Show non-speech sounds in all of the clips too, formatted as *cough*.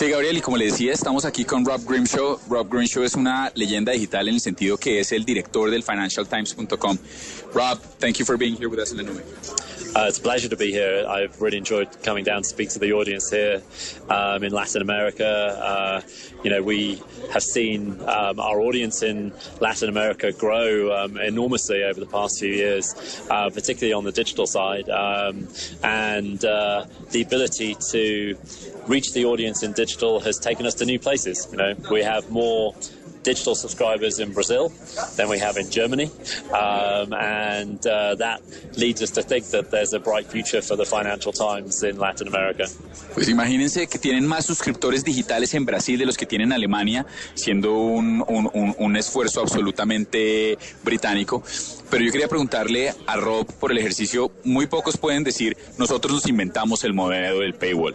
Sí, Gabriel, y como le decía, estamos aquí con Rob Grimshaw. Rob Grimshaw es una leyenda digital en el sentido que es el director del FinancialTimes.com. Rob, thank you for being here with us in the Uh, it's a pleasure to be here. I've really enjoyed coming down to speak to the audience here um, in Latin America. Uh, you know, we have seen um, our audience in Latin America grow um, enormously over the past few years, uh, particularly on the digital side. Um, and uh, the ability to reach the audience in digital has taken us to new places. You know, we have more digital subscribers in Brazil than we have in Germany. Um, and uh, that leads us to think that there's a bright future for the Financial Times in Latin America. Pues imagínense que tienen más suscriptores digitales en Brasil de los que tienen en Alemania, siendo un, un, un, un esfuerzo absolutamente británico. Pero yo quería preguntarle a Rob por el ejercicio, muy pocos pueden decir, nosotros nos inventamos el modelo del paywall.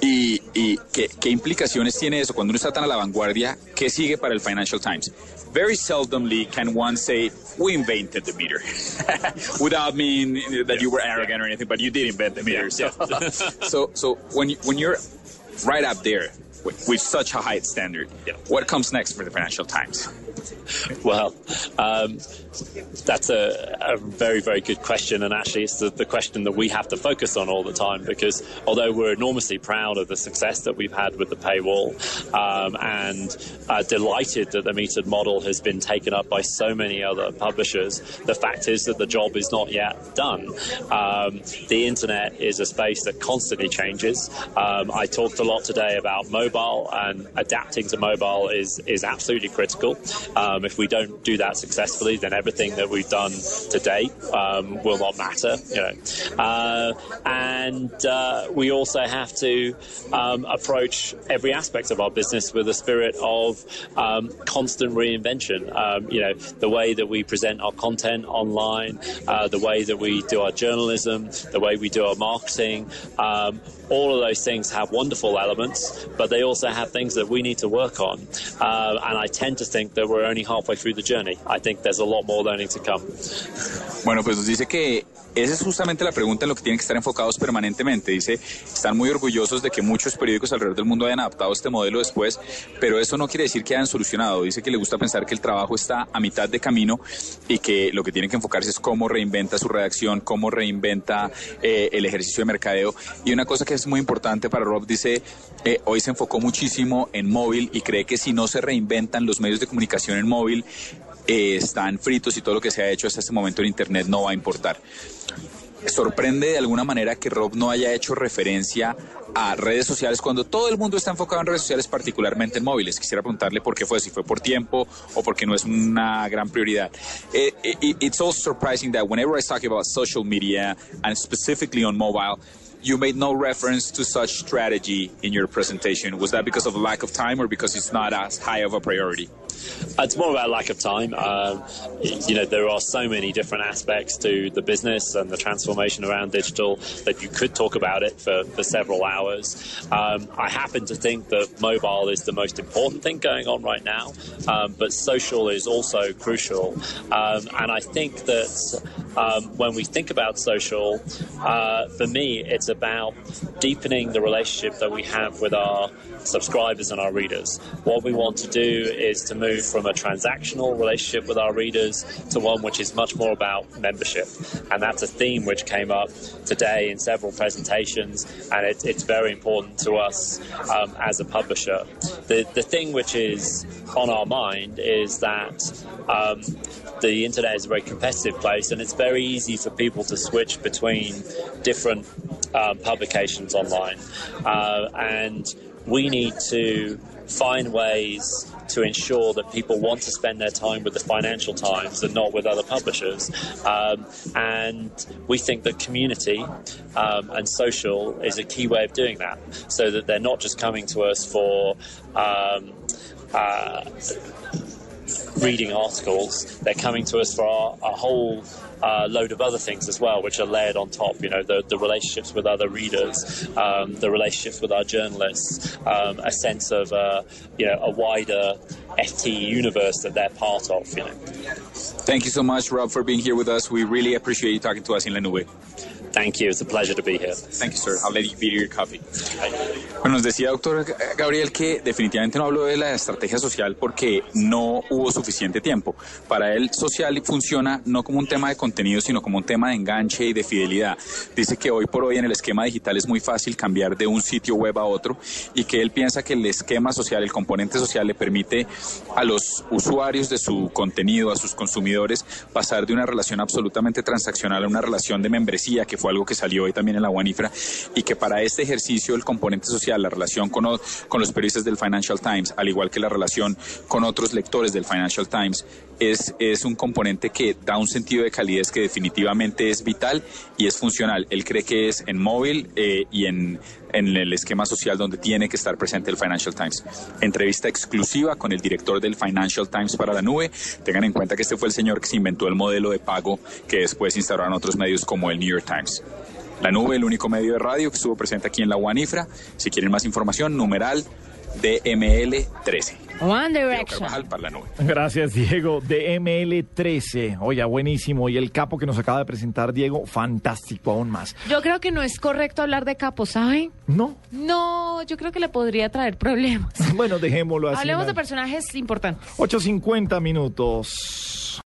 ¿Y, y qué, qué, implicaciones tiene eso cuando uno está tan a la vanguardia? ¿Qué sigue para el Financial Times? Very seldomly can one say, we invented the meter. *laughs* Without meaning that you were arrogant or anything, but you did invent the meter. Yeah. *laughs* so, so when, you, when you're right up there with, with such a high standard, Yeah. what comes next for the Financial Times? Well, um, that's a, a very, very good question. And actually, it's the, the question that we have to focus on all the time because although we're enormously proud of the success that we've had with the paywall um, and uh, delighted that the metered model has been taken up by so many other publishers, the fact is that the job is not yet done. Um, the internet is a space that constantly changes. Um, I talked a lot today about mobile, and adapting to mobile is, is absolutely critical. Um, if we don't do that successfully, then everything that we've done to date um, will not matter. You know, uh, and uh, we also have to um, approach every aspect of our business with a spirit of um, constant reinvention. Um, you know, the way that we present our content online, uh, the way that we do our journalism, the way we do our marketing. Um, all of those things have wonderful elements, but they also have things that we need to work on. Uh, and I tend to think that we're only halfway through the journey. I think there's a lot more. Bueno, pues nos dice que esa es justamente la pregunta en lo que tienen que estar enfocados permanentemente. Dice, están muy orgullosos de que muchos periódicos alrededor del mundo hayan adaptado este modelo después, pero eso no quiere decir que hayan solucionado. Dice que le gusta pensar que el trabajo está a mitad de camino y que lo que tienen que enfocarse es cómo reinventa su redacción, cómo reinventa eh, el ejercicio de mercadeo. Y una cosa que es muy importante para Rob, dice, eh, hoy se enfocó muchísimo en móvil y cree que si no se reinventan los medios de comunicación en móvil, eh, están fritos y todo lo que se ha hecho hasta este momento en Internet no va a importar. Sorprende de alguna manera que Rob no haya hecho referencia a redes sociales cuando todo el mundo está enfocado en redes sociales, particularmente en móviles. Quisiera preguntarle por qué fue, si fue por tiempo o porque no es una gran prioridad. Eh, it- it's also surprising that whenever I talking about social media and specifically on mobile, you made no reference to such strategy in your presentation. Was that because of lack of time or because it's not as high of a priority? It's more about lack of time. Um, you know, there are so many different aspects to the business and the transformation around digital that you could talk about it for, for several hours. Um, I happen to think that mobile is the most important thing going on right now, um, but social is also crucial. Um, and I think that um, when we think about social, uh, for me, it's about deepening the relationship that we have with our subscribers and our readers. What we want to do is to move from a transactional relationship with our readers to one which is much more about membership. And that's a theme which came up today in several presentations, and it, it's very important to us um, as a publisher. The, the thing which is on our mind is that um, the internet is a very competitive place, and it's very easy for people to switch between different um, publications online. Uh, and we need to find ways to ensure that people want to spend their time with the Financial Times and not with other publishers. Um, and we think that community um, and social is a key way of doing that, so that they're not just coming to us for. Um, uh, reading articles, they're coming to us for a whole uh, load of other things as well, which are layered on top. You know, the, the relationships with other readers, um, the relationships with our journalists, um, a sense of uh, you know a wider FT universe that they're part of. You know. Thank you so much, Rob, for being here with us. We really appreciate you talking to us in La Nube. Thank you. It's a pleasure to be here. Thank you, sir. I'll let you be your coffee. Bueno, nos decía, doctor Gabriel, que definitivamente no habló de la estrategia social porque no hubo suficiente tiempo. Para él, social funciona no como un tema de contenido, sino como un tema de enganche y de fidelidad. Dice que hoy por hoy en el esquema digital es muy fácil cambiar de un sitio web a otro y que él piensa que el esquema social, el componente social, le permite a los usuarios de su contenido, a sus consumidores, pasar de una relación absolutamente transaccional a una relación de membresía, que fue algo que salió hoy también en la UANIFRA, y que para este ejercicio el componente social, la relación con, con los periodistas del Financial Times, al igual que la relación con otros lectores del Financial Times, es, es un componente que da un sentido de calidez que definitivamente es vital y es funcional. Él cree que es en móvil eh, y en, en el esquema social donde tiene que estar presente el Financial Times. Entrevista exclusiva con el director del Financial Times para la nube. Tengan en cuenta que este fue el señor que se inventó el modelo de pago que después instauraron otros medios como el New York Times. La nube, el único medio de radio que estuvo presente aquí en la UANIFRA. Si quieren más información, numeral DML13. One Direction. Gracias, Diego. DML13. Oye, buenísimo. Y el capo que nos acaba de presentar, Diego, fantástico aún más. Yo creo que no es correcto hablar de capo, ¿saben? No. No, yo creo que le podría traer problemas. *laughs* bueno, dejémoslo así. Hablemos de personajes importantes. 8.50 minutos.